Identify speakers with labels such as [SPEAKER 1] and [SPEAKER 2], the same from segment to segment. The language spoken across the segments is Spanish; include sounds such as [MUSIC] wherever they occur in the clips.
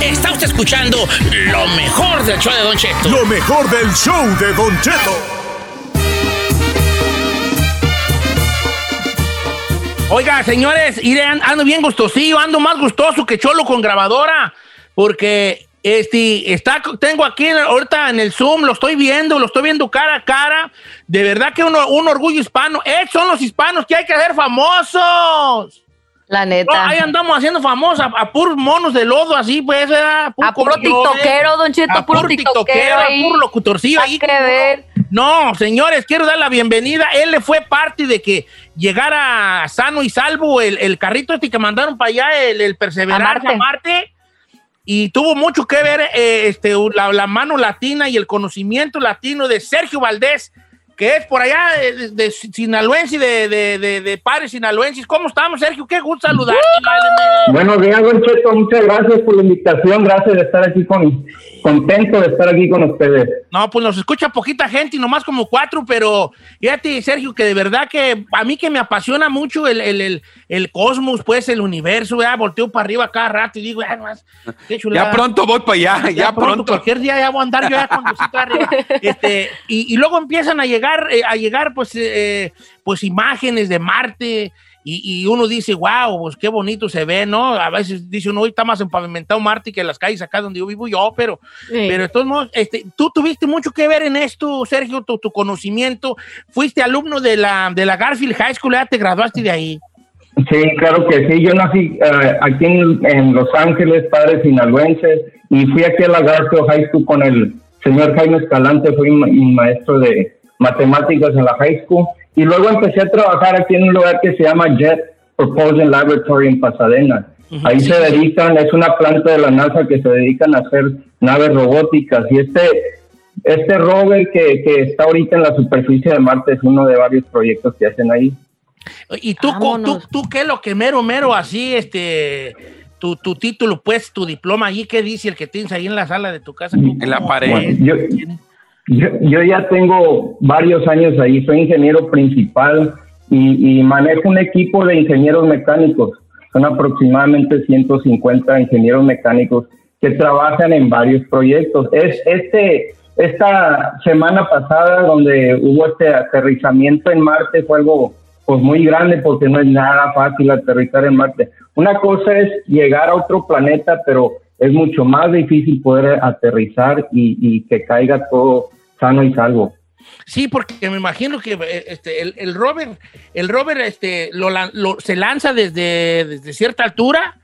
[SPEAKER 1] Está usted escuchando lo mejor del show de Don Cheto.
[SPEAKER 2] Lo mejor del show de Don Cheto.
[SPEAKER 3] Oiga, señores, ando bien gustosillo, ando más gustoso que Cholo con grabadora, porque este, está, tengo aquí ahorita en el Zoom, lo estoy viendo, lo estoy viendo cara a cara. De verdad que uno, un orgullo hispano. Eh, son los hispanos que hay que hacer famosos.
[SPEAKER 4] La neta.
[SPEAKER 3] ahí andamos haciendo famosos a, puros monos de lodo, así, pues,
[SPEAKER 4] a puro tiktokero, don Cheto,
[SPEAKER 3] a puro, tiktokero, a puro locutorcillo ahí. No, señores, quiero dar la bienvenida. Él le fue parte de que llegara sano y salvo el, carrito este que mandaron para allá, el, el Perseverante a Marte y tuvo mucho que ver eh, este, la, mano latina y el conocimiento latino de Sergio Valdés, que es por allá de, de, Sinaloense, de, de, de, Pares Sinaloenses. ¿Cómo estamos, Sergio? Qué gusto saludarte.
[SPEAKER 5] Buenos días, Don Cheto. Muchas gracias por la invitación. Gracias de estar aquí con, contento de estar aquí con ustedes.
[SPEAKER 3] No, pues nos escucha poquita gente y nomás como cuatro, pero fíjate, Sergio, que de verdad que a mí que me apasiona mucho el, el, el, cosmos, pues el universo, ya volteo para arriba cada rato y digo, ya, más,
[SPEAKER 6] qué chulada. Ya pronto voy para allá, ya, pronto,
[SPEAKER 3] Cualquier día ya voy a andar yo ya con arriba. [LAUGHS] Este, y, y, luego empiezan a llegar, eh, a llegar pues, eh, pues imágenes de Marte, y, uno dice, wow, pues qué bonito se ve, ¿no? A veces dice uno, hoy está más empavimentado Marte que las calles acá donde yo vivo yo, pero, pero de todos modos, este, tú tuviste mucho que ver en esto, Sergio, tu, tu conocimiento. Fuiste alumno de la, de la Garfield High School, ya te graduaste de ahí.
[SPEAKER 5] Sí, claro que sí. Yo nací eh, aquí en, Los Ángeles, padre sinaloense, y fui aquí a la Garfield High School con el señor Jaime Escalante, fui mi maestro de matemáticas en la high school y luego empecé a trabajar aquí en un lugar que se llama Jet Propulsion Laboratory en Pasadena. Ahí se dedican, es una planta de la NASA que se dedican a hacer naves robóticas. Y este, este rover que, que está ahorita en la superficie de Marte es uno de varios proyectos que hacen ahí.
[SPEAKER 3] ¿Y tú, tú, tú qué es lo que mero, mero, así, este, tu, tu, título, pues, tu diploma allí, qué dice el que tienes ahí en la sala de tu casa?
[SPEAKER 6] En la pared.
[SPEAKER 5] Yo, ya tengo varios años ahí, soy ingeniero principal y, manejo un equipo de ingenieros mecánicos. Son aproximadamente 150 ingenieros mecánicos que trabajan en varios proyectos. Es este esta semana pasada donde hubo este aterrizamiento en Marte fue algo pues muy grande porque no es nada fácil aterrizar en Marte. Una cosa es llegar a otro planeta, pero es mucho más difícil poder aterrizar y, y que caiga todo sano y salvo.
[SPEAKER 3] Sí, porque me imagino que eh, este, el, el rover, el rover este, lo, se lanza desde, desde, cierta altura,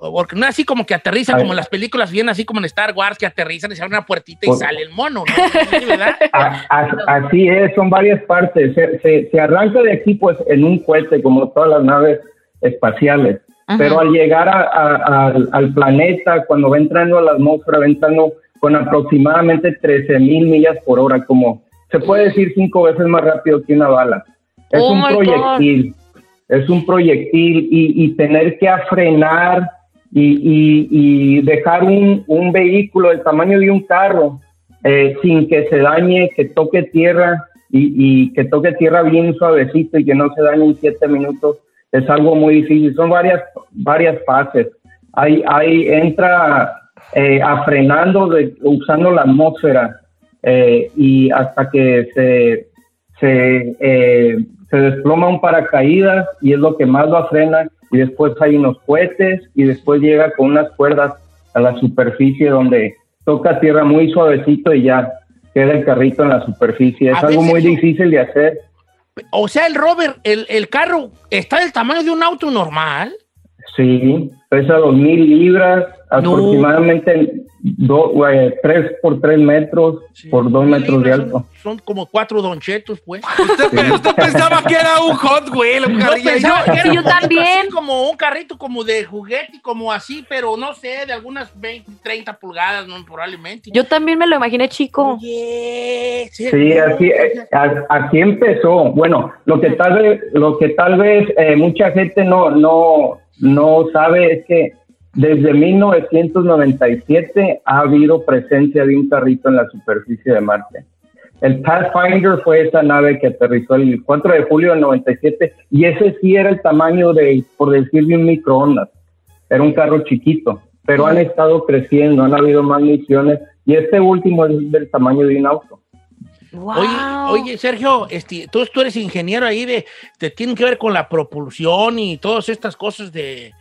[SPEAKER 3] porque no es así como que aterriza como en las películas, vienen así como en Star Wars, que aterrizan y se abre una puertita y pues sale el mono, [LAUGHS]
[SPEAKER 5] Así es, son varias partes. Se, se, arranca de aquí pues en un cohete, como todas las naves espaciales, pero al llegar al, al planeta, cuando va entrando a la atmósfera, va entrando con aproximadamente 13 mil millas por hora, como se puede decir cinco veces más rápido que una bala. Es oh un proyectil, es un proyectil y, tener que frenar y, dejar un, vehículo del tamaño de un carro eh, sin que se dañe, que toque tierra y, que toque tierra bien suavecito y que no se dañe en siete minutos, es algo muy difícil. Son varias, varias fases. Ahí, ahí entra eh, a frenando de, usando la atmósfera eh, y hasta que se, se, eh, se desploma un paracaídas y es lo que más lo frena y después hay unos cohetes y después llega con unas cuerdas a la superficie donde toca tierra muy suavecito y ya queda el carrito en la superficie. Es algo muy difícil de hacer.
[SPEAKER 3] O sea, el rover, el, el carro está del tamaño de un auto normal.
[SPEAKER 5] Sí, pesa dos mil libras, aproximadamente 3 por 3 metros por 2 metros de alto.
[SPEAKER 3] Son, como cuatro donchetos, pues.
[SPEAKER 6] Usted, pensaba que era un Hot Wheel, un
[SPEAKER 4] yo, yo también.
[SPEAKER 3] como un carrito como de juguete, como así, pero no sé, de algunas 20, 30 pulgadas, ¿no? probablemente.
[SPEAKER 4] Yo también me lo imaginé chico.
[SPEAKER 5] sí, así, eh, así empezó. Bueno, lo que tal vez, lo que tal vez eh, mucha gente no, no, no sabe es que desde 1997 ha habido presencia de un carrito en la superficie de Marte. El Pathfinder fue esa nave que aterrizó el 4 de julio del 97 y ese sí era el tamaño de, por decir, de un microondas. Era un carro chiquito. pero han estado creciendo, han habido más misiones y este último es del tamaño de un auto.
[SPEAKER 3] Oye, oye, Sergio, este, tú, tú eres ingeniero ahí de, te tienen que ver con la propulsión y todas estas cosas de,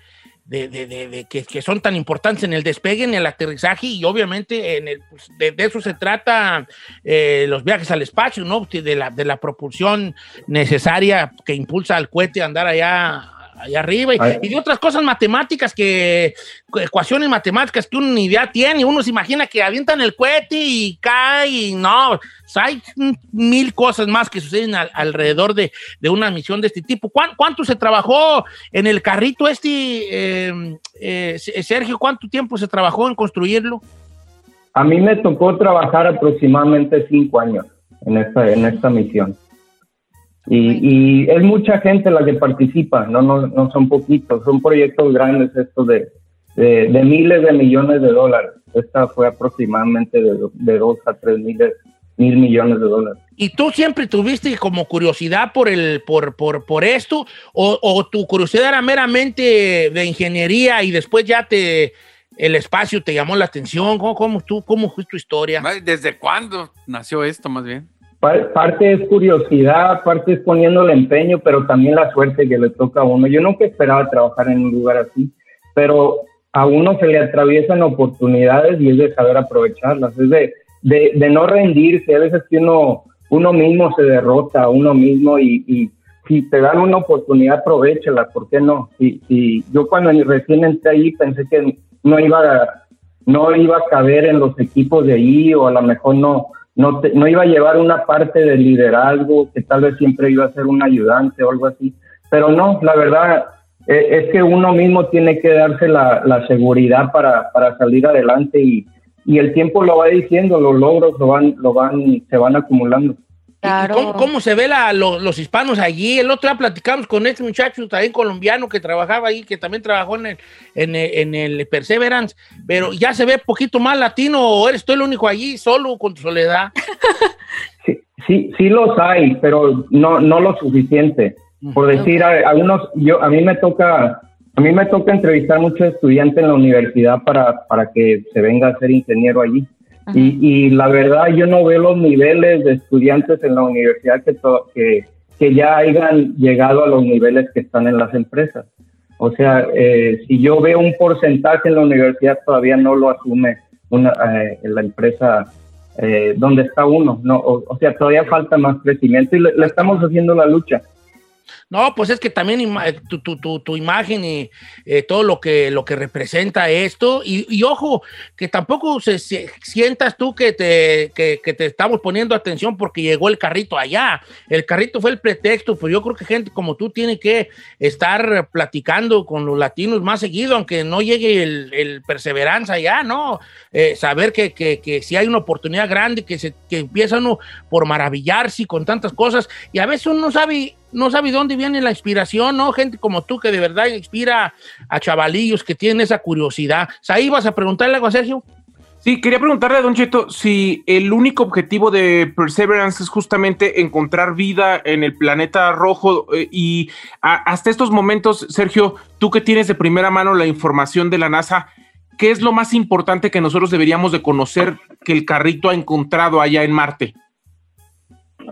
[SPEAKER 3] de, de, de que, que, son tan importantes en el despegue, en el aterrizaje y obviamente en el, pues, de, eso se trata eh, los viajes al espacio, ¿no? De la, de la propulsión necesaria que impulsa al cohete a andar allá allá arriba y, y, de otras cosas matemáticas que, ecuaciones matemáticas que uno ni idea tiene, uno se imagina que avientan el cohete y cae y no, hay mil cosas más que suceden al, alrededor de, de, una misión de este tipo. ¿Cuánto, ¿Cuánto, se trabajó en el carrito este, eh, eh, Sergio? ¿Cuánto tiempo se trabajó en construirlo?
[SPEAKER 5] A mí me tocó trabajar aproximadamente cinco años en esta, en esta misión. Y, y, es mucha gente la que participa, no, no, no son poquitos, son proyectos grandes estos de, de, de, miles de millones de dólares. Esta fue aproximadamente de, de dos a tres miles, mil millones de dólares.
[SPEAKER 3] ¿Y tú siempre tuviste como curiosidad por, el, por, por, por esto? O, ¿O tu curiosidad era meramente de ingeniería y después ya te, el espacio te llamó la atención? ¿Cómo, cómo, tú, cómo fue tu historia?
[SPEAKER 6] ¿Desde cuándo nació esto más bien?
[SPEAKER 5] Parte es curiosidad, parte es poniéndole empeño, pero también la suerte que le toca a uno. Yo nunca esperaba trabajar en un lugar así, pero a uno se le atraviesan oportunidades y es de saber aprovecharlas, es de, de, no rendirse. A veces que uno, uno mismo se derrota uno mismo y, si te dan una oportunidad, aprovechala, ¿por qué no? Y, y yo cuando recién entré ahí pensé que no iba a, no iba a caber en los equipos de ahí o a lo mejor no no, te, no iba a llevar una parte de liderazgo, que tal vez siempre iba a ser un ayudante o algo así. Pero no, la verdad eh, es que uno mismo tiene que darse la, la seguridad para, para, salir adelante y, y, el tiempo lo va diciendo, los logros lo van, lo van, se van acumulando.
[SPEAKER 3] Claro. ¿Cómo, ¿Cómo, se ve la, lo, los hispanos allí? El otro día platicamos con este muchacho también colombiano que trabajaba ahí, que también trabajó en el, en el, en el Perseverance, pero ya se ve poquito más latino o eres tú el único allí solo con tu soledad. [LAUGHS]
[SPEAKER 5] Sí, sí, sí los hay, pero no, no lo suficiente. Por decir, a, algunos, yo, a mí me toca, a mí me toca entrevistar muchos estudiantes en la universidad para, para que se venga a ser ingeniero allí. Y, y, la verdad yo no veo los niveles de estudiantes en la universidad que, que, que, ya hayan llegado a los niveles que están en las empresas. O sea, eh, si yo veo un porcentaje en la universidad todavía no lo asume una, eh, la empresa eh, donde está uno. No, o, o, sea, todavía falta más crecimiento y le, le estamos haciendo la lucha.
[SPEAKER 3] No, pues es que también tu, tu, tu, tu imagen y eh, todo lo que, lo que representa esto, y, y ojo, que tampoco se, sientas tú que te, que, que, te estamos poniendo atención porque llegó el carrito allá. El carrito fue el pretexto, pues yo creo que gente como tú tiene que estar platicando con los latinos más seguido, aunque no llegue el, el perseveranza allá, ¿no? Eh, saber que, que, que, si hay una oportunidad grande, que, se, que empieza uno por maravillarse con tantas cosas, y a veces uno no sabe no sabe dónde viene la inspiración, ¿no? Gente como tú que de verdad inspira a chavalillos que tienen esa curiosidad. ¿Ahí vas a preguntarle algo a Sergio?
[SPEAKER 7] Sí, quería preguntarle a Don Cheto si el único objetivo de Perseverance es justamente encontrar vida en el planeta rojo eh, y hasta estos momentos, Sergio, tú que tienes de primera mano la información de la NASA, ¿qué es lo más importante que nosotros deberíamos de conocer que el carrito ha encontrado allá en Marte?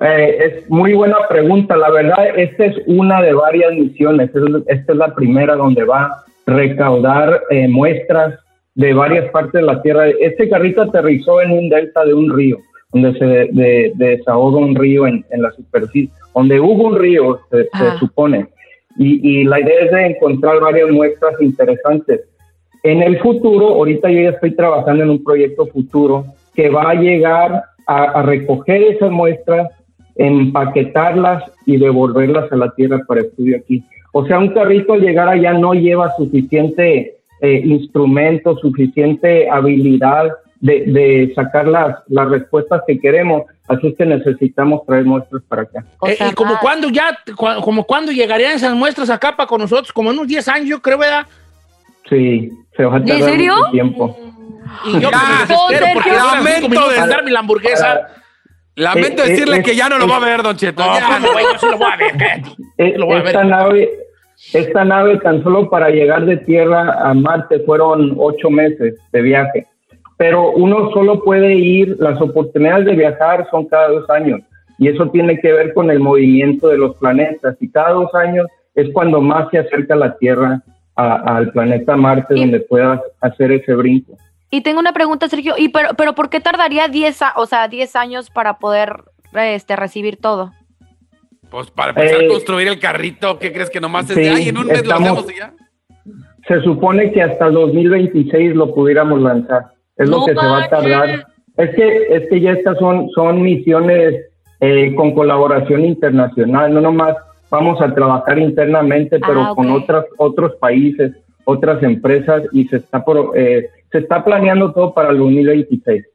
[SPEAKER 5] Eh, es muy buena pregunta. La verdad, esta es una de varias misiones. Esta es la primera donde va a recaudar eh, muestras de varias partes de la Tierra. Este carrito aterrizó en un delta de un río, donde se de, de, desahoga un río en, en, la superficie, donde hubo un río, se, se supone. Y, y, la idea es de encontrar varias muestras interesantes. En el futuro, ahorita yo ya estoy trabajando en un proyecto futuro que va a llegar a, a recoger esas muestras empaquetarlas y devolverlas a la tierra para estudio aquí. O sea, un carrito al llegar allá no lleva suficiente eh, instrumento, suficiente habilidad de, de sacar las, las, respuestas que queremos, así es que necesitamos traer muestras para acá.
[SPEAKER 3] Eh, ¿Y como cuando ya, como cuando llegarían esas muestras acá para con nosotros? Como en unos 10 años, yo creo, ¿verdad?
[SPEAKER 5] Sí, se va a tardar
[SPEAKER 4] ¿En serio?
[SPEAKER 5] mucho tiempo.
[SPEAKER 3] Y yo [LAUGHS] ya, me desespero porque lamento de darme la hamburguesa.
[SPEAKER 6] Lamento eh, decirle eh, que ya no lo va a ver, Don Cheto.
[SPEAKER 3] No, ya, no, yo sí lo voy a ver.
[SPEAKER 5] Eh,
[SPEAKER 3] lo voy a ver.
[SPEAKER 5] Esta nave, Esta nave tan solo para llegar de Tierra a Marte fueron ocho meses de viaje, pero uno solo puede ir, las oportunidades de viajar son cada dos años y eso tiene que ver con el movimiento de los planetas y cada dos años es cuando más se acerca la Tierra al planeta Marte donde puedas hacer ese brinco.
[SPEAKER 4] Y tengo una pregunta, Sergio. ¿Y pero, pero por qué tardaría 10, a- o sea, 10 años para poder este, recibir todo?
[SPEAKER 6] Pues para empezar
[SPEAKER 5] Eh,
[SPEAKER 6] a construir el carrito, ¿qué crees que nomás es
[SPEAKER 5] sí,
[SPEAKER 6] de ay, en un mes lo
[SPEAKER 5] estamos-
[SPEAKER 6] hacemos y ya?
[SPEAKER 5] Se supone que hasta el 2026 lo pudiéramos lanzar. Es lo
[SPEAKER 4] No
[SPEAKER 5] que se va a tardar. Es que, es que ya estas son, son misiones eh, con colaboración internacional. No nomás vamos a trabajar internamente, pero
[SPEAKER 4] Ah,
[SPEAKER 5] con otras, otros países, otras empresas y se está, pro- eh, se está planeando todo para el 2026.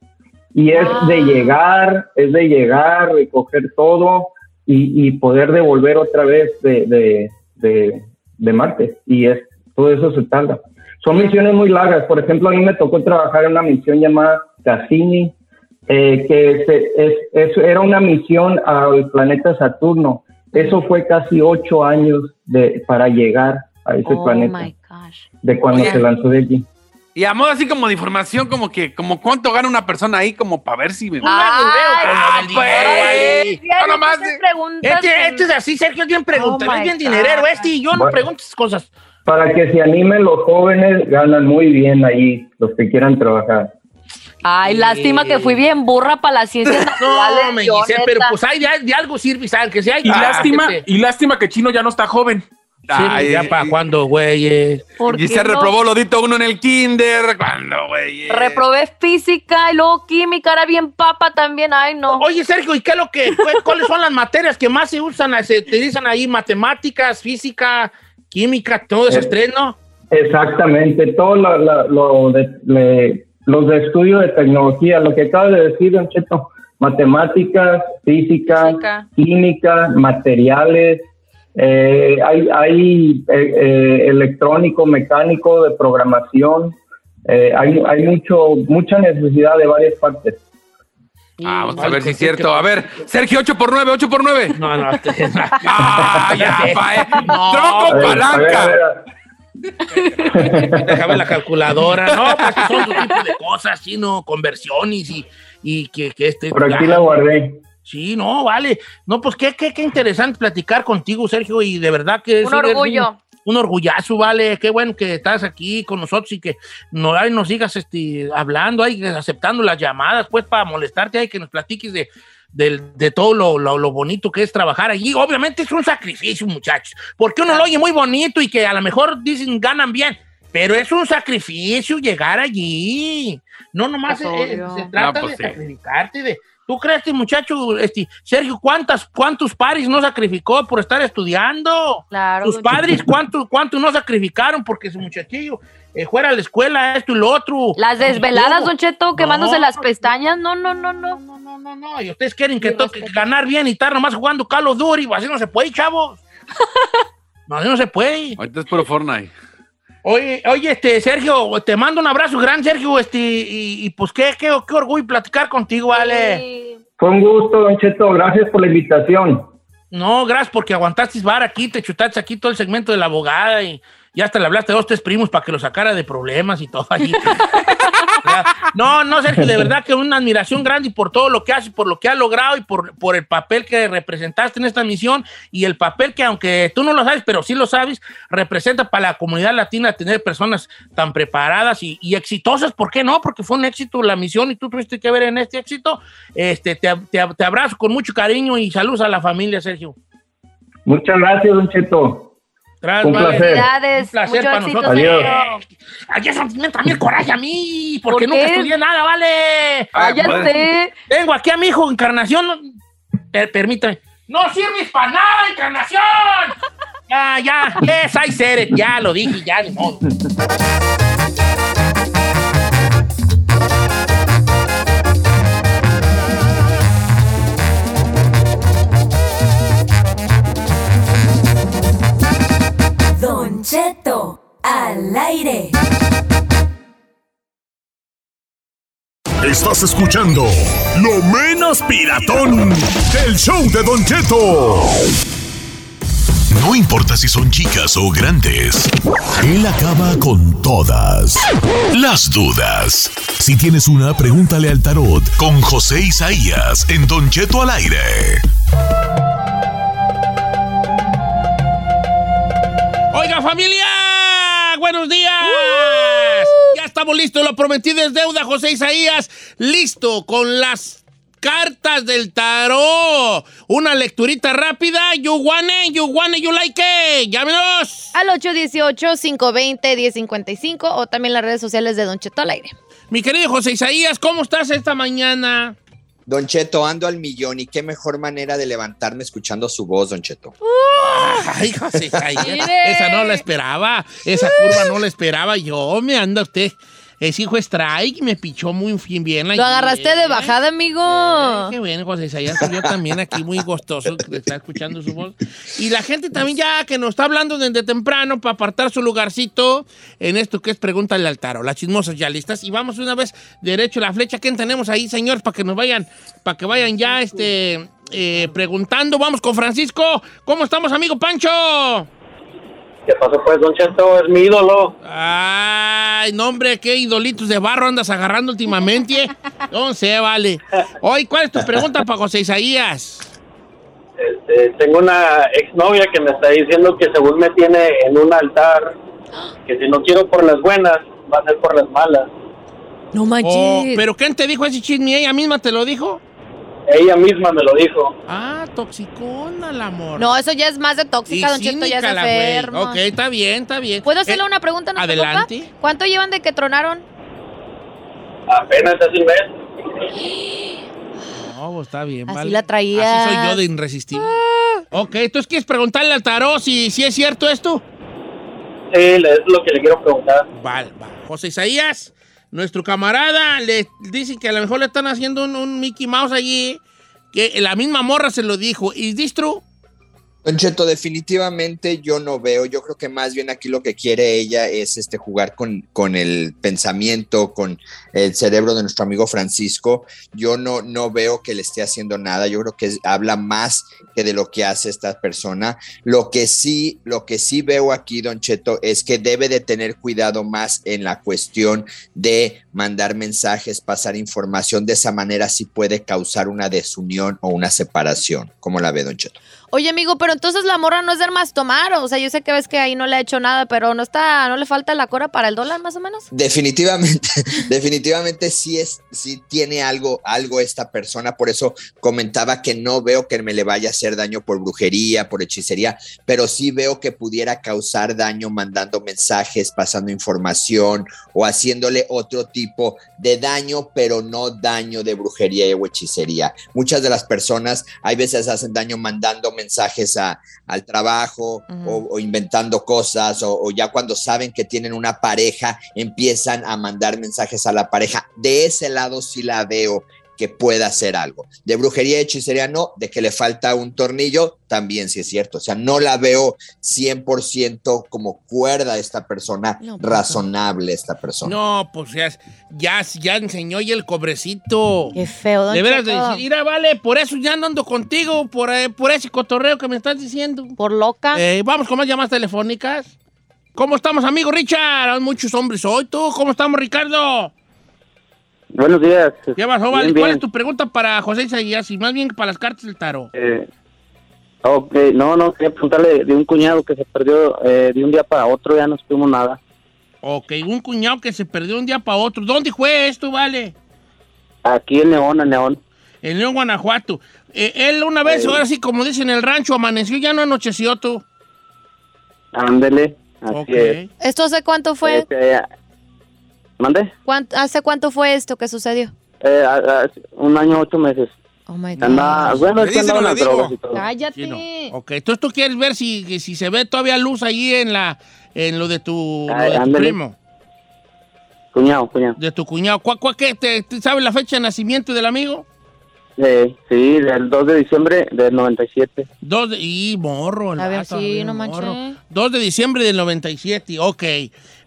[SPEAKER 5] Y es
[SPEAKER 4] Ah.
[SPEAKER 5] de llegar, es de llegar, recoger todo y, y poder devolver otra vez de, de, de, de Marte. Y es todo eso se tarda. Son misiones muy largas. Por ejemplo, a mí me tocó trabajar en una misión llamada Cassini, eh, que se- es, es- era una misión al planeta Saturno. Eso fue casi ocho años de, para llegar a ese
[SPEAKER 4] oh
[SPEAKER 5] planeta,
[SPEAKER 4] my gosh.
[SPEAKER 5] de cuando
[SPEAKER 6] Oye.
[SPEAKER 5] se lanzó de allí.
[SPEAKER 6] Y a modo así como de información, como que, como cuánto gana una persona ahí, como para ver si me.
[SPEAKER 3] Ah,
[SPEAKER 6] pues.
[SPEAKER 3] pues.
[SPEAKER 6] No, nomás
[SPEAKER 4] preguntas
[SPEAKER 3] Este, este es así, Sergio, es bien pregunta,
[SPEAKER 4] Oh
[SPEAKER 3] es bien dinerero este y yo no pregunto esas cosas.
[SPEAKER 5] Para que se animen los jóvenes, ganan muy bien ahí, los que quieran trabajar.
[SPEAKER 4] Ay, lástima que fui bien burra para las ciencias [LAUGHS] naturales.
[SPEAKER 3] No, me dice, pero pues hay de, de algo sirve, ¿sabes? Que si hay
[SPEAKER 7] Y
[SPEAKER 3] ah,
[SPEAKER 7] lástima, y lástima que Chino ya no está joven.
[SPEAKER 3] Sí,
[SPEAKER 6] Ay,
[SPEAKER 3] ya
[SPEAKER 6] eh,
[SPEAKER 3] para cuando, güey. eh.
[SPEAKER 4] ¿Por
[SPEAKER 6] Y se
[SPEAKER 4] no?
[SPEAKER 6] reprobó lodito uno en el kinder. ¿Cuándo, güey?
[SPEAKER 4] Reprobé física y luego química, era bien papa también. Ay, no.
[SPEAKER 3] Oye, Sergio, ¿y qué es lo que, cu- cuáles son las materias que más se usan, se utilizan ahí? Matemáticas, física, química, todo ese
[SPEAKER 5] Eh,
[SPEAKER 3] estrés, ¿no?
[SPEAKER 5] Exactamente, todo lo, lo- lo de, le- los de estudio de tecnología, lo que acaba de decir, Don Cheto, matemáticas, física,
[SPEAKER 4] Física.
[SPEAKER 5] química, materiales, eh, hay, hay eh, eh, electrónico, mecánico, de programación, eh, hay, hay mucho, mucha necesidad de varias partes.
[SPEAKER 6] Ah, vamos a ver si es cierto. a ver, Sergio, 8 por 9, 8 por 9.
[SPEAKER 3] No, no. este- [LAUGHS]
[SPEAKER 6] Ah, ya, [LAUGHS] pa, eh.
[SPEAKER 3] No.
[SPEAKER 6] Tronco
[SPEAKER 5] A ver, a ver, a
[SPEAKER 6] palanca.
[SPEAKER 5] ver,
[SPEAKER 3] Déjame la calculadora. No, [LAUGHS] pues son otro tipo de cosas, sino conversiones y, y que, que este.
[SPEAKER 5] por aquí la guardé.
[SPEAKER 3] Sí, no, vale. No, pues qué, qué, qué interesante platicar contigo, Sergio, y de verdad que es
[SPEAKER 4] Un orgullo.
[SPEAKER 3] Un, orgullazo, vale. Qué bueno que estás aquí con nosotros y que no, ay, nos sigas este, hablando, ay, aceptando las llamadas, pues para molestarte, hay que nos platiques de, del- de todo lo, lo- lo bonito que es trabajar allí. Obviamente es un sacrificio, muchachos, porque uno lo oye muy bonito y que a lo mejor dicen ganan bien. Pero es un sacrificio llegar allí. No nomás
[SPEAKER 4] Pues
[SPEAKER 3] eh,
[SPEAKER 4] obvio.
[SPEAKER 3] se trata
[SPEAKER 6] No, pues
[SPEAKER 3] de
[SPEAKER 6] sí.
[SPEAKER 3] sacrificarte, de, ¿Tú crees, este muchacho, este, Sergio, cuántas, cuántos paris no sacrificó por estar estudiando?
[SPEAKER 4] Claro.
[SPEAKER 3] Sus padres, ¿cuántos cuánto no sacrificaron porque su muchachillo eh, fuera a la escuela, esto y lo otro?
[SPEAKER 4] Las desveladas, Don Cheto, quemándose
[SPEAKER 3] No.
[SPEAKER 4] las pestañas. No, no, no, no.
[SPEAKER 3] No, no, no, no. Y ustedes quieren que toque ganar bien y estar nomás jugando Call of Duty. Así no se puede, chavos. [LAUGHS] No, así no se puede.
[SPEAKER 6] Ahorita es puro Fortnite.
[SPEAKER 3] Oye, oye, este, Sergio, te mando un abrazo gran, Sergio, este, y, y pues qué, qué, qué orgullo platicar contigo, vale.
[SPEAKER 4] Sí.
[SPEAKER 5] Fue un gusto, Don Cheto. Gracias por la invitación.
[SPEAKER 3] No, gracias porque aguantaste bar aquí, te chutaste aquí todo el segmento de la abogada y ya hasta le hablaste a dos, tres primos para que lo sacara de problemas y todo allí. [LAUGHS] no, no, Sergio, de verdad que una admiración grande por todo lo que hace, por lo que ha logrado y por, el papel que representaste en esta misión y el papel que, aunque tú no lo sabes, pero sí lo sabes, representa para la comunidad latina tener personas tan preparadas y, exitosas. ¿Por qué no? Porque fue un éxito la misión y tú tuviste que ver en este éxito. Este, te, te- te abrazo con mucho cariño y saludos a la familia, Sergio.
[SPEAKER 5] Muchas gracias, Don Cheto.
[SPEAKER 3] Gracias,
[SPEAKER 5] Un placer.
[SPEAKER 4] Felicidades.
[SPEAKER 3] Un placer para
[SPEAKER 4] éxito,
[SPEAKER 3] nosotros.
[SPEAKER 5] Adiós.
[SPEAKER 3] Da también coraje a mí, porque
[SPEAKER 4] ¿Por
[SPEAKER 3] nunca estudié nada, vale.
[SPEAKER 6] Ah,
[SPEAKER 4] ya sé.
[SPEAKER 3] Tengo aquí a mi hijo, Encarnación. Per- permítame. ¡No sirves para nada, Encarnación! ya, ya, yes, I said it. Ya lo dije, ya, ni modo.
[SPEAKER 8] Cheto, al aire.
[SPEAKER 2] Estás escuchando lo menos piratón del show de Don Cheto. No importa si son chicas o grandes, él acaba con todas las dudas. Si tienes una, pregúntale al tarot con José Isaías en Don Cheto al aire.
[SPEAKER 3] Oiga, familia, buenos días. Ya estamos listos, lo prometido es deuda, José Isaías. Listo con las cartas del tarot. Una lecturita rápida. You want it, you want it, you like it. Llámenos.
[SPEAKER 4] Al 818-520-1055 o también las redes sociales de Don Cheto al aire.
[SPEAKER 3] Mi querido José Isaías, ¿cómo estás esta mañana?
[SPEAKER 9] Don Cheto, ando al millón y qué mejor manera de levantarme escuchando su voz, Don Cheto.
[SPEAKER 3] Ay, José.
[SPEAKER 4] Mire.
[SPEAKER 3] Esa no la esperaba. Esa curva no la esperaba yo. Me anda usted. Ese hijo strike me pichó muy bien.
[SPEAKER 4] Lo agarraste de bajada, amigo.
[SPEAKER 3] Eh, qué bueno, José Isaías. Yo también aquí muy gustoso de estar escuchando su voz. Y la gente también ya que nos está hablando desde temprano para apartar su lugarcito en esto que es Pregúntale al Taro. Las chismosas ya listas. Y vamos una vez derecho a la flecha. ¿Quién tenemos ahí, señor? Para que nos vayan, para que vayan ya este, eh, preguntando. Vamos con Francisco. ¿Cómo estamos, amigo Pancho?
[SPEAKER 10] ¿Qué pasó pues, Don Cheto? Es mi ídolo.
[SPEAKER 3] Ay, no, hombre, qué idolitos de barro andas agarrando últimamente. No sé, vale. Hoy, ¿cuál es tu pregunta para José Isaías?
[SPEAKER 10] Este, tengo una exnovia que me está diciendo que según me tiene en un altar, que si no quiero por las buenas, va a ser por las malas.
[SPEAKER 4] No
[SPEAKER 3] Oh, ¿Pero quién te dijo ese chisme? ¿Ella misma te lo dijo?
[SPEAKER 10] Ella misma me lo dijo.
[SPEAKER 3] Ah, toxicona el amor.
[SPEAKER 4] No, eso ya es más de tóxica,
[SPEAKER 3] Y
[SPEAKER 4] Don Cheto, ya es enfermo.
[SPEAKER 3] Ok, está bien, está bien.
[SPEAKER 4] ¿Puedo hacerle
[SPEAKER 3] Eh,
[SPEAKER 4] una pregunta a
[SPEAKER 3] adelante.
[SPEAKER 4] papá? ¿Cuánto llevan de que tronaron?
[SPEAKER 10] Apenas hace un mes.
[SPEAKER 3] No, pues está bien,
[SPEAKER 4] Así
[SPEAKER 3] vale.
[SPEAKER 4] la traías.
[SPEAKER 3] Así soy yo de irresistible. Ok, entonces quieres preguntarle al tarot si, si es cierto esto.
[SPEAKER 10] Sí, es lo que le quiero preguntar.
[SPEAKER 3] Vale, vale. José Isaías, nuestro camarada, le dice que a lo mejor le están haciendo un, Mickey Mouse allí, que la misma morra se lo dijo. ¿Y distro?
[SPEAKER 9] Don Cheto, definitivamente yo no veo, yo creo que más bien aquí lo que quiere ella es este, jugar con, con el pensamiento, con el cerebro de nuestro amigo Francisco. Yo no, no veo que le esté haciendo nada, yo creo que habla más que de lo que hace esta persona. Lo que sí, lo que sí veo aquí, Don Cheto, es que debe de tener cuidado más en la cuestión de mandar mensajes, pasar información, de esa manera sí puede causar una desunión o una separación. ¿Cómo la ve, Don Cheto?
[SPEAKER 4] Oye, amigo, pero entonces la morra no es de más tomar. O sea, yo sé que ves que ahí no le ha hecho nada, pero no está, no le falta la cora para el dólar, más o menos.
[SPEAKER 9] Definitivamente, [LAUGHS] definitivamente sí es, sí tiene algo, algo esta persona. Por eso comentaba que no veo que me le vaya a hacer daño por brujería, por hechicería, pero sí veo que pudiera causar daño mandando mensajes, pasando información o haciéndole otro tipo de daño, pero no daño de brujería o hechicería. Muchas de las personas hay veces hacen daño mandando a, al trabajo o, o inventando cosas o, o ya cuando saben que tienen una pareja empiezan a mandar mensajes a la pareja. De ese lado sí la veo que pueda hacer algo. De brujería y hechicería no, de que le falta un tornillo también sí es cierto. O sea, no la veo 100% como cuerda esta persona,
[SPEAKER 3] No, pues,
[SPEAKER 9] razonable esta persona.
[SPEAKER 3] No, pues ya, ya, ya enseñó ya el cobrecito.
[SPEAKER 4] Qué feo, don
[SPEAKER 3] De veras de decir, mira, vale, por eso ya no ando contigo, por, eh, por ese cotorreo que me estás diciendo.
[SPEAKER 4] Por loca.
[SPEAKER 3] Eh, vamos con más llamadas telefónicas. ¿Cómo estamos, amigo Richard? Hay muchos hombres hoy. ¿Tú cómo estamos, Ricardo?
[SPEAKER 10] Buenos días.
[SPEAKER 3] ¿Qué pasó,
[SPEAKER 10] Bien,
[SPEAKER 3] vale? ¿Cuál
[SPEAKER 10] bien.
[SPEAKER 3] es tu pregunta para José Isaías? Y más bien para las cartas del tarot.
[SPEAKER 10] Eh, ok, no, no, quería preguntarle de un cuñado que se perdió eh, de un día para otro, ya no supimos nada.
[SPEAKER 3] Ok, un cuñado que se perdió un día para otro. ¿Dónde fue esto, vale?
[SPEAKER 10] Aquí en León, en León.
[SPEAKER 3] En León, Guanajuato. Eh, él una vez,
[SPEAKER 10] Sí.
[SPEAKER 3] ahora sí, como dicen en el rancho, amaneció, ya no anocheció tú.
[SPEAKER 10] Ándele, así
[SPEAKER 3] Ok.
[SPEAKER 10] es.
[SPEAKER 4] ¿Esto hace cuánto fue?
[SPEAKER 10] Este, ¿Mande?
[SPEAKER 4] ¿Cuánto- ¿Hace cuánto fue esto que sucedió?
[SPEAKER 10] Eh, a- a- un año, ocho meses.
[SPEAKER 4] Oh my God.
[SPEAKER 10] Anda, bueno, es que andaba las drogas y todo.
[SPEAKER 4] Cállate.
[SPEAKER 3] Sí, no. Ok, entonces tú quieres ver si, si se ve todavía luz ahí en la en lo de tu, lo
[SPEAKER 10] Ay,
[SPEAKER 3] de tu primo,
[SPEAKER 10] Cuñado, cuñado.
[SPEAKER 3] de tu cuñado. ¿Cuál, cuál, qué, te, te sabes la fecha de nacimiento del amigo?
[SPEAKER 10] Eh, sí, del 2 de diciembre del 97.
[SPEAKER 3] Dos de, y morro, el
[SPEAKER 4] A ver, sí, no
[SPEAKER 3] morro.
[SPEAKER 4] manches.
[SPEAKER 3] 2 de diciembre del 97, ok.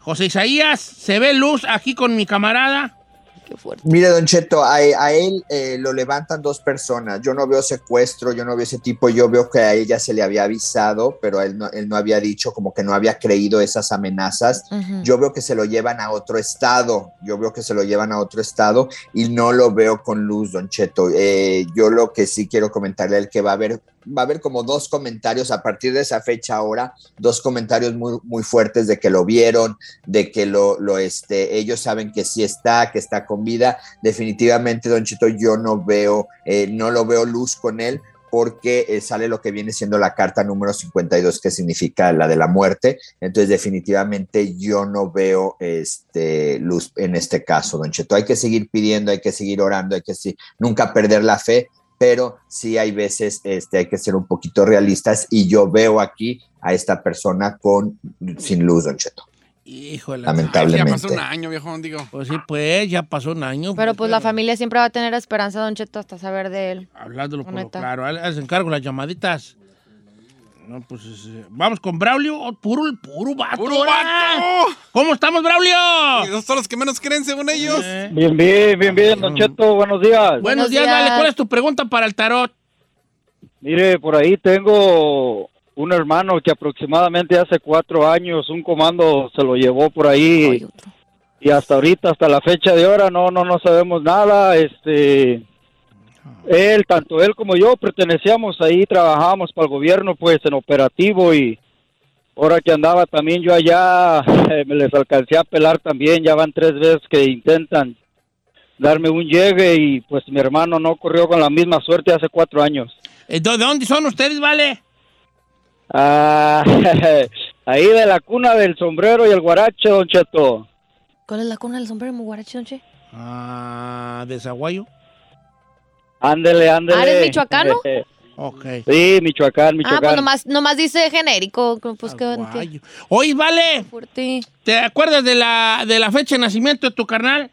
[SPEAKER 3] José Isaías, ¿se ve luz aquí con mi camarada?
[SPEAKER 4] qué fuerte.
[SPEAKER 9] Mire, Don Cheto, a, a él eh, lo levantan dos personas. Yo no veo secuestro, yo no veo ese tipo. Yo veo que a ella se le había avisado, pero él no, él no había dicho, como que no había creído esas amenazas. Yo veo que se lo llevan a otro estado. Yo veo que se lo llevan a otro estado y no lo veo con luz, Don Cheto. Eh, yo lo que sí quiero comentarle él que va a haber va a haber como dos comentarios a partir de esa fecha ahora, dos comentarios muy, muy fuertes de que lo vieron, de que lo, lo este, ellos saben que sí está, que está con vida. Definitivamente, Don Chito, yo no veo, eh, no lo veo luz con él porque eh, sale lo que viene siendo la carta número 52, que significa la de la muerte. Entonces, definitivamente yo no veo este, luz en este caso, Don Cheto. Hay que seguir pidiendo, hay que seguir orando, hay que sí, nunca perder la fe, pero sí hay veces este, hay que ser un poquito realistas y yo veo aquí a esta persona con sin luz, Don Cheto.
[SPEAKER 3] Híjole.
[SPEAKER 9] Lamentablemente.
[SPEAKER 6] Ya pasó un año, viejo, digo.
[SPEAKER 3] Pues sí, pues ya pasó un año.
[SPEAKER 4] Pero pues la familia siempre va a tener esperanza, Don Cheto, hasta saber de él.
[SPEAKER 3] Hablándolo por lo claro. Les encargo las llamaditas. No, pues eh, vamos con Braulio. Oh, puro, puro vato.
[SPEAKER 6] ¡Puro
[SPEAKER 3] ahora.
[SPEAKER 6] vato!
[SPEAKER 3] ¿Cómo estamos, Braulio?
[SPEAKER 6] Esos son los que menos creen, según ellos.
[SPEAKER 3] Eh,
[SPEAKER 11] Bien, bien, bien, bien, Don Cheto, buenos días.
[SPEAKER 3] Buenos
[SPEAKER 4] Buenos
[SPEAKER 3] días,
[SPEAKER 4] días.
[SPEAKER 3] dale. ¿Cuál es tu pregunta para el tarot?
[SPEAKER 11] Mire, por ahí tengo un hermano que aproximadamente hace cuatro años un comando se lo llevó por ahí y hasta ahorita, hasta la fecha de ahora, no, no, no sabemos nada. Este, él, tanto él como yo pertenecíamos ahí, trabajábamos para el gobierno, pues en operativo y ahora que andaba también yo allá, [LAUGHS] eh, me les alcancé a pelar también, ya van tres veces que intentan darme un llegue y pues mi hermano no corrió con la misma suerte hace cuatro años.
[SPEAKER 3] ¿De de dónde son ustedes, vale?
[SPEAKER 11] Ah, [LAUGHS] ahí de la cuna del sombrero y el guarache, don Cheto.
[SPEAKER 4] ¿Cuál es la cuna del sombrero, Muguarachi, Don Che?
[SPEAKER 3] Ah, de Zaguayo.
[SPEAKER 11] Ándele, ándele.
[SPEAKER 4] Ah, ¿eres michoacano? [LAUGHS]
[SPEAKER 3] Ok.
[SPEAKER 11] sí, Michoacán,
[SPEAKER 4] Ah,
[SPEAKER 11] Michoacán.
[SPEAKER 4] pues nomás, nomás dice genérico. Pues qué.
[SPEAKER 3] Oye, vale.
[SPEAKER 4] fuerte.
[SPEAKER 3] ¿Te acuerdas de la, de la fecha de nacimiento de tu carnal?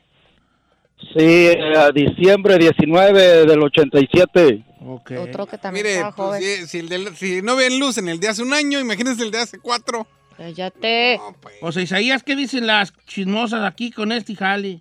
[SPEAKER 11] Sí, eh, diciembre 19 del 87.
[SPEAKER 3] Ok.
[SPEAKER 4] Otro que también
[SPEAKER 6] Mire,
[SPEAKER 4] estaba
[SPEAKER 6] pues,
[SPEAKER 4] joven.
[SPEAKER 6] si, si el del- si no ven luz en el de hace un año, imagínense el de hace cuatro.
[SPEAKER 4] Cállate.
[SPEAKER 6] No, pues.
[SPEAKER 3] O sea, Isaías, ¿qué dicen las chismosas aquí con este jale?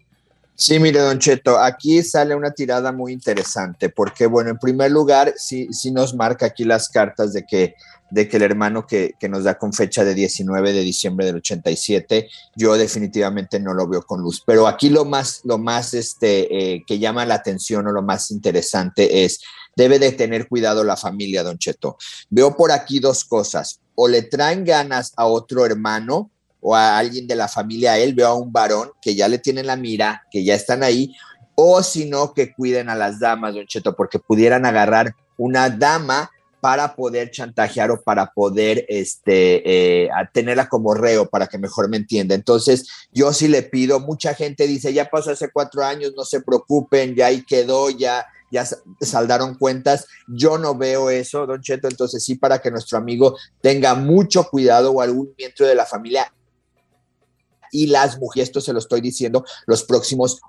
[SPEAKER 9] Sí, mire, Don Cheto, aquí sale una tirada muy interesante, porque, bueno, en primer lugar, sí, sí nos marca aquí las cartas de que, de que el hermano que, que nos da con fecha de 19 de diciembre del 87, yo definitivamente no lo veo con luz. Pero aquí lo más, lo más este, eh, que llama la atención o lo más interesante es, debe de tener cuidado la familia, Don Cheto. Veo por aquí dos cosas, o le traen ganas a otro hermano, o a alguien de la familia a él, veo a un varón que ya le tienen la mira, que ya están ahí, o si no, que cuiden a las damas, don Cheto, porque pudieran agarrar una dama para poder chantajear o para poder este, eh, tenerla como reo, para que mejor me entienda. Entonces, yo sí le pido, mucha gente dice, ya pasó hace cuatro años, no se preocupen, ya ahí quedó, ya, ya sa- saldaron cuentas. Yo no veo eso, don Cheto, entonces sí, para que nuestro amigo tenga mucho cuidado o algún miembro de la familia y las mujeres, esto se lo estoy diciendo, los próximos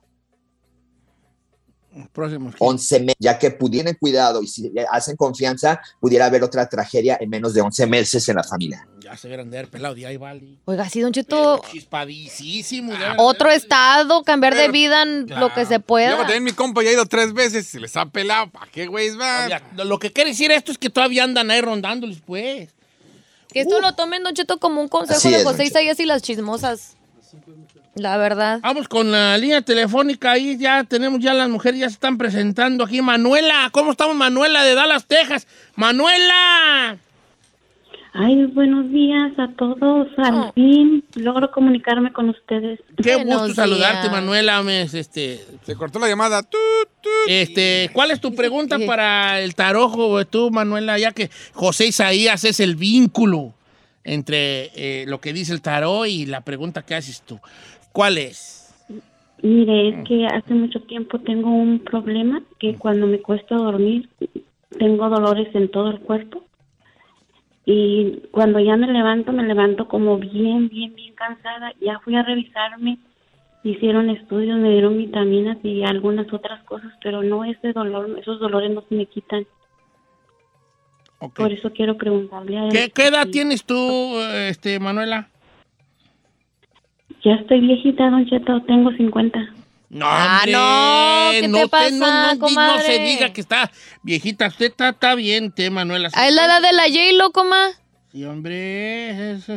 [SPEAKER 3] Próximo.
[SPEAKER 9] 11 meses, ya que pudieran cuidado y si le hacen confianza, pudiera haber otra tragedia en menos de 11 meses en la familia.
[SPEAKER 3] Ya se verán de haber pelado de ahí, vale.
[SPEAKER 4] Oiga, sí, Don Cheto.
[SPEAKER 3] Chispadísimo.
[SPEAKER 4] Otro estado, cambiar de vida en
[SPEAKER 3] Claro.
[SPEAKER 4] lo que se pueda.
[SPEAKER 6] también mi compa ya ha ido tres veces y se les ha pelado. ¿Para qué, güeyes, va?
[SPEAKER 3] Lo que quiere decir esto es que todavía andan ahí rondándoles, pues.
[SPEAKER 4] Que esto lo tomen, Don Cheto, como un consejo
[SPEAKER 9] Así
[SPEAKER 4] de
[SPEAKER 9] es,
[SPEAKER 4] José. Isaías y las chismosas. La verdad.
[SPEAKER 3] Vamos con la línea telefónica. Ahí ya tenemos, ya las mujeres ya se están presentando aquí. Manuela, ¿cómo estamos, Manuela de Dallas, Texas? Manuela.
[SPEAKER 12] Ay, buenos días a todos. Al
[SPEAKER 4] Oh.
[SPEAKER 12] fin logro comunicarme con ustedes.
[SPEAKER 3] Qué
[SPEAKER 4] Buenos
[SPEAKER 3] gusto saludarte. Manuela. Me- Este,
[SPEAKER 6] Se cortó la llamada.
[SPEAKER 3] Este, ¿Cuál es tu pregunta [LAUGHS] para el tarojo, tú, Manuela? Ya que José Isaías es el vínculo entre eh, lo que dice el tarot y la pregunta que haces tú. ¿Cuál es?
[SPEAKER 12] Mire, es que hace mucho tiempo tengo un problema que cuando me cuesta dormir tengo dolores en todo el cuerpo. Y cuando ya me levanto, me levanto como bien, bien, bien cansada. Ya fui a revisarme, hicieron estudios, me dieron vitaminas y algunas otras cosas, pero no ese dolor, esos dolores no se me quitan. Por eso quiero preguntarle a él.
[SPEAKER 3] ¿Qué, qué edad tienes tú, este, Manuela?
[SPEAKER 12] Ya estoy viejita, don Cheto, tengo 50.
[SPEAKER 3] No,
[SPEAKER 13] Ah, no, ¿qué te
[SPEAKER 3] no
[SPEAKER 13] pasa,
[SPEAKER 3] no, no, se diga que está viejita. Usted está, está bien, té, Manuela.
[SPEAKER 13] Ah, es la edad de la J-Lo, coma.
[SPEAKER 3] Sí, hombre, es,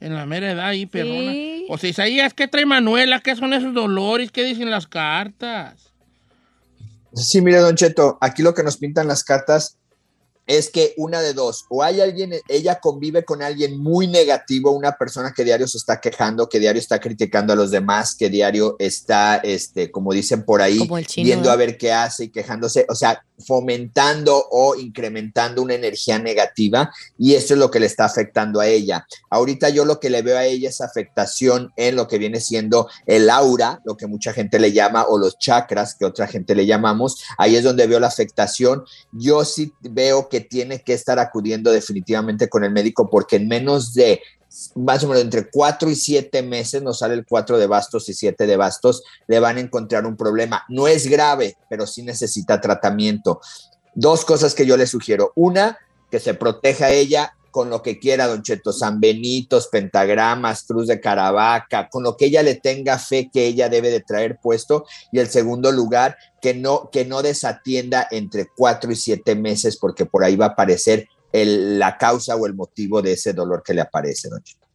[SPEAKER 3] en la mera edad ahí, perrona.
[SPEAKER 13] Sí.
[SPEAKER 3] O sea, Isaías, ¿qué trae Manuela? ¿Qué son esos dolores? ¿Qué dicen las cartas?
[SPEAKER 9] Sí, mire, Don Cheto, aquí lo que nos pintan las cartas es que una de dos, o hay alguien, ella convive con alguien muy negativo, una persona que diario se está quejando, que diario está criticando a los demás, que diario está, este, como dicen por ahí, viendo a ver qué hace y quejándose, o sea, fomentando o incrementando una energía negativa y eso es lo que le está afectando a ella. Ahorita yo lo que le veo a ella es afectación en lo que viene siendo el aura, lo que mucha gente le llama, o los chakras, que otra gente le llamamos, ahí es donde veo la afectación. Yo sí veo que tiene que estar acudiendo definitivamente con el médico porque en menos de más o menos entre cuatro y siete meses, nos sale el cuatro de bastos y siete de bastos, le van a encontrar un problema. No es grave, pero sí necesita tratamiento. Dos cosas que yo le sugiero. Una, que se proteja ella con lo que quiera, Don Cheto, San Benitos, pentagramas, cruz de Caravaca, con lo que ella le tenga fe que ella debe de traer puesto. Y el segundo lugar, que no, que no desatienda entre cuatro y siete meses, porque por ahí va a aparecer el- la causa o el motivo de ese dolor que le aparece, Don Cheto.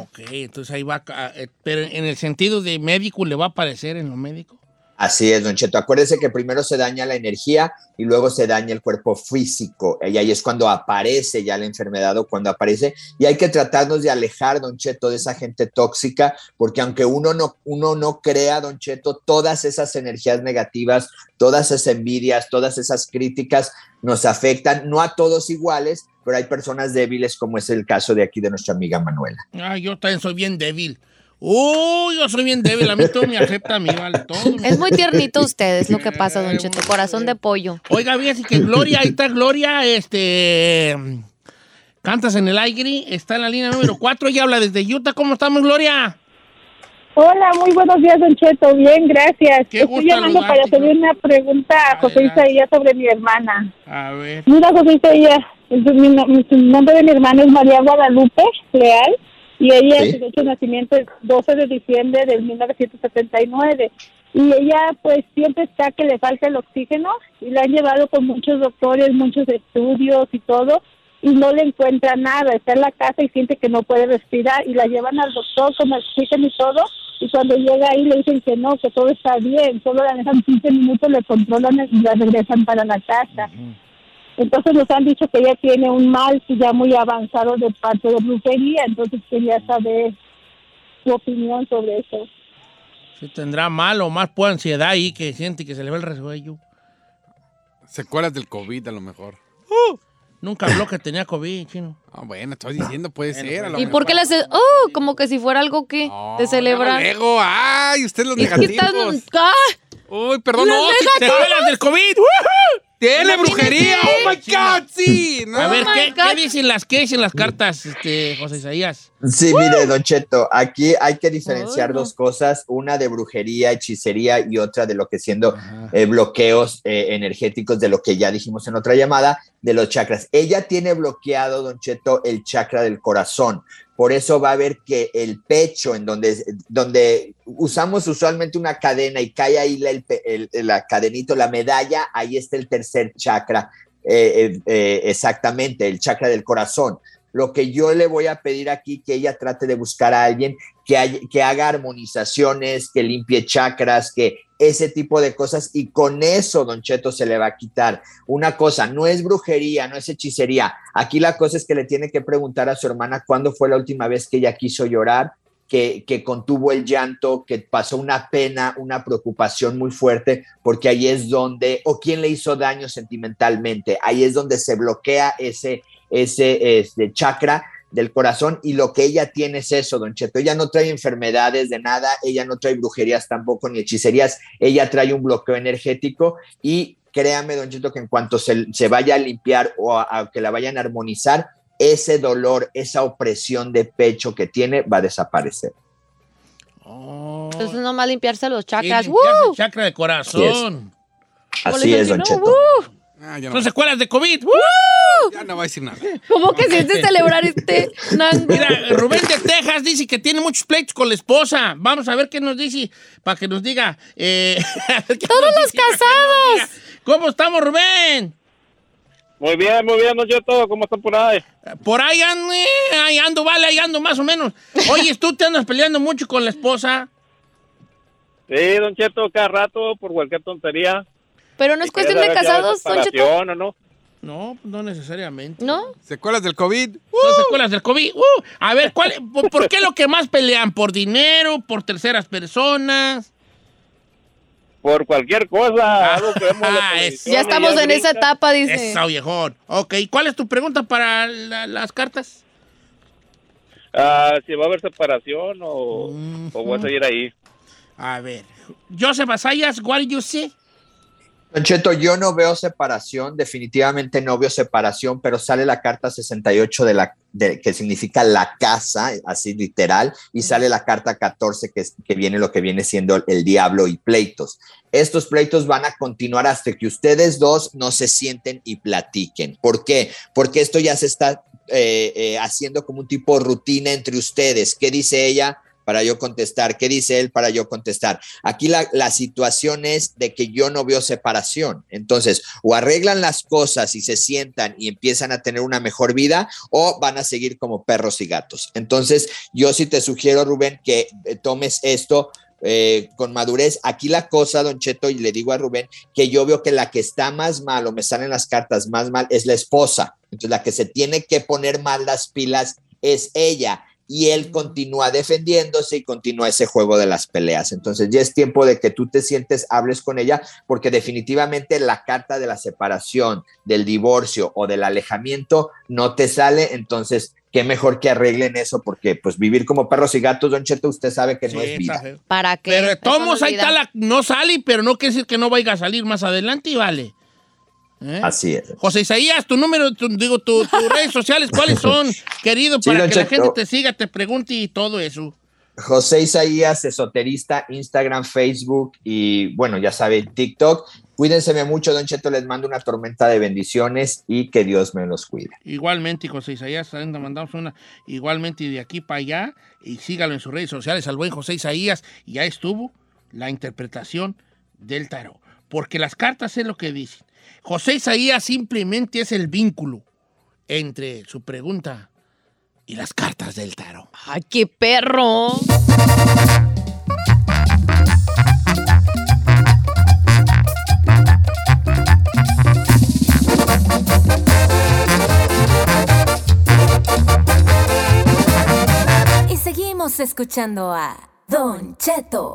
[SPEAKER 3] Ok, entonces ahí va. eh, Pero en el sentido de médico, ¿le va a aparecer en lo médico?
[SPEAKER 9] Así es, Don Cheto. Acuérdese que primero se daña la energía y luego se daña el cuerpo físico. Y ahí es cuando aparece ya la enfermedad o cuando aparece. Y hay que tratarnos de alejar, Don Cheto, de esa gente tóxica, porque aunque uno no, uno no crea, Don Cheto, todas esas energías negativas, todas esas envidias, todas esas críticas nos afectan, no a todos iguales, pero hay personas débiles, como es el caso de aquí de nuestra amiga Manuela.
[SPEAKER 3] Ah, yo también soy bien débil. Uy, yo soy bien débil. A mí todo me afecta a mí, vale. Todo
[SPEAKER 13] Es muy tiernito usted, es lo que pasa, Don Cheto. Corazón de pollo.
[SPEAKER 3] Oiga, fíjese que Gloria, ahí está Gloria, este. Cantas en el aire, está en la línea número 4, ella habla desde Utah. ¿Cómo estamos, Gloria?
[SPEAKER 14] Hola, muy buenos días, Don Cheto. Bien, gracias.
[SPEAKER 3] Qué
[SPEAKER 14] Estoy llamando para hacerle una pregunta a José. Isaías sobre mi hermana.
[SPEAKER 3] A ver.
[SPEAKER 14] Mira, José Isaías, el, mi, no- mi- el nombre de mi hermana es María Guadalupe Leal y ella
[SPEAKER 9] Sí.
[SPEAKER 14] de nacimiento es 12 de diciembre de 1979. Y ella pues siempre está que le falta el oxígeno y la han llevado con muchos doctores, muchos estudios y todo y no le encuentra nada, está en la casa y siente que no puede respirar y la llevan al doctor con oxígeno y todo y cuando llega ahí le dicen que no, que todo está bien, solo la dejan 15 minutos, le controlan y la regresan para la casa. Entonces nos han dicho que ella tiene un mal ya muy avanzado de parte de brujería, entonces quería saber su opinión sobre eso.
[SPEAKER 3] Si tendrá mal o más por ansiedad ahí que siente que se le va el resuello.
[SPEAKER 6] Secuelas del COVID, a lo mejor.
[SPEAKER 3] Nunca habló que tenía COVID, chino.
[SPEAKER 6] Ah, bueno, estoy diciendo, puede ser. A lo
[SPEAKER 13] ¿Y
[SPEAKER 6] mejor.
[SPEAKER 13] por qué le hace.? Oh, como que si fuera algo que de celebrar.
[SPEAKER 6] Luego, ay, usted los negativos.
[SPEAKER 13] ¡Ah!
[SPEAKER 6] Uy, perdón, no.
[SPEAKER 3] ¡Secuelas del COVID!
[SPEAKER 6] Tiene brujería. Oh my God, sí. No.
[SPEAKER 3] A ver, ¿qué, qué dicen las, qué dicen las cartas, este, José Isaías?
[SPEAKER 9] Sí, mire, Don Cheto, aquí hay que diferenciar
[SPEAKER 13] Ay, no.
[SPEAKER 9] dos cosas, una de brujería, hechicería y otra de lo que siendo eh, bloqueos eh, energéticos de lo que ya dijimos en otra llamada, de los chakras. Ella tiene bloqueado, Don Cheto, el chakra del corazón. Por eso va a ver que el pecho, en donde, donde usamos usualmente una cadena y cae ahí la, el el- la cadenito, la medalla, ahí está el tercer chakra, eh, eh, eh, exactamente, el chakra del corazón. Lo que yo le voy a pedir aquí que ella trate de buscar a alguien que, haga armonizaciones, que limpie chakras, que ese tipo de cosas y con eso Don Cheto se le va a quitar. Una cosa, no es brujería, no es hechicería. Aquí la cosa es que le tiene que preguntar a su hermana cuándo fue la última vez que ella quiso llorar, que, contuvo el llanto, que pasó una pena, una preocupación muy fuerte, porque ahí es donde, o quién le hizo daño sentimentalmente, ahí es donde se bloquea ese, ese este, chakra del corazón y lo que ella tiene es eso, don Cheto. Ella no trae enfermedades de nada, ella no trae brujerías tampoco ni hechicerías, ella trae un bloqueo energético y créame, don Cheto, que en cuanto se, se vaya a limpiar o a, a que la vayan a armonizar, ese dolor, esa opresión de pecho que tiene va a desaparecer.
[SPEAKER 13] Entonces nomás limpiarse los chakras.
[SPEAKER 3] limpiarse
[SPEAKER 13] ¡Woo!
[SPEAKER 3] el chakra de corazón.
[SPEAKER 9] Así es, don
[SPEAKER 13] Uh,
[SPEAKER 9] Cheto.
[SPEAKER 6] Ah, no.
[SPEAKER 3] Son secuelas de COVID. ¡Woo!
[SPEAKER 6] Ya no va a decir nada. [LAUGHS]
[SPEAKER 13] ¿Cómo que sientes celebrar este [LAUGHS] nango?
[SPEAKER 3] Mira, Rubén de Texas dice que tiene muchos pleitos con la esposa. Vamos a ver qué nos dice para que nos diga. eh, [LAUGHS]
[SPEAKER 13] ¡Todos
[SPEAKER 3] nos
[SPEAKER 13] los casados!
[SPEAKER 3] ¿Cómo estamos, Rubén?
[SPEAKER 15] Muy bien, muy bien, Don Cheto, ¿cómo están por ahí?
[SPEAKER 3] Por ahí ando, eh, ahí ando, vale, ahí ando más o menos. Oye, tú te andas peleando mucho con la esposa.
[SPEAKER 15] Sí, Don Cheto, cada rato por cualquier tontería.
[SPEAKER 13] Pero no es cuestión de casados, Don Cheto.
[SPEAKER 15] o no.
[SPEAKER 3] No, no necesariamente.
[SPEAKER 13] ¿No?
[SPEAKER 6] ¿Secuelas del COVID?
[SPEAKER 3] Son secuelas del COVID. Uh, a ver, ¿cuál, por qué lo que más pelean? ¿Por dinero? ¿Por terceras personas?
[SPEAKER 15] Por cualquier cosa, algo que vemos en la
[SPEAKER 3] Ah,
[SPEAKER 15] televisión
[SPEAKER 13] Ya estamos en esa etapa, dice.
[SPEAKER 3] Esa viejón. Ok, ¿cuál es tu pregunta para la- las cartas?
[SPEAKER 15] Ah, si va a haber separación o, o voy a seguir ahí.
[SPEAKER 3] A ver. Joseph Asayas, what do you say?
[SPEAKER 9] Cheto, yo no veo separación, definitivamente no veo separación, pero sale la carta 68 de la de- que significa la casa, así literal, y sale la carta 14 que, es- que viene lo que viene siendo el, el diablo y pleitos. Estos pleitos van a continuar hasta que ustedes dos no se sienten y platiquen. ¿Por qué? Porque esto ya se está eh, eh, haciendo como un tipo de rutina entre ustedes. ¿Qué dice ella? Para yo contestar. ¿Qué dice él? Para yo contestar. Aquí la, la situación es de que yo no veo separación. Entonces, o arreglan las cosas y se sientan y empiezan a tener una mejor vida, o van a seguir como perros y gatos. Entonces, yo sí te sugiero, Rubén, que eh, tomes esto eh, con madurez. Aquí la cosa, Don Cheto, y le digo a Rubén, que yo veo que la que está más mal, o me salen las cartas más mal, es la esposa. Entonces, la que se tiene que poner mal las pilas es ella. Y él continúa defendiéndose y continúa ese juego de las peleas. Entonces ya es tiempo de que tú te sientes, hables con ella, porque definitivamente la carta de la separación, del divorcio o del alejamiento no te sale. Entonces, qué mejor que arreglen eso, porque pues vivir como perros y gatos, Don Cheto, usted sabe que no
[SPEAKER 3] Sí,
[SPEAKER 9] es vida.
[SPEAKER 13] ¿Para qué?
[SPEAKER 3] Pero
[SPEAKER 13] no es
[SPEAKER 3] ahí está la... No sale, pero no quiere decir que no vaya a salir más adelante y vale. ¿Eh?
[SPEAKER 9] Así es.
[SPEAKER 3] José Isaías, tu número, tu- digo, tu- tus [LAUGHS] redes sociales, ¿cuáles son, querido? Para que la gente te siga, te pregunte y todo eso.
[SPEAKER 9] José Isaías, esoterista, Instagram, Facebook y bueno, ya sabe, TikTok. Cuídense mucho, Don Cheto, les mando una tormenta de bendiciones y que Dios me los cuide.
[SPEAKER 3] Igualmente, José Isaías, también mandamos una, igualmente de aquí para allá, y sígalo en sus redes sociales, al buen José Isaías, y ya estuvo la interpretación del tarot. Porque las cartas es lo que dicen. José Isaías simplemente es el vínculo entre su pregunta y las cartas del tarot.
[SPEAKER 13] ¡Ay, qué perro!
[SPEAKER 8] Y seguimos escuchando a Don Cheto.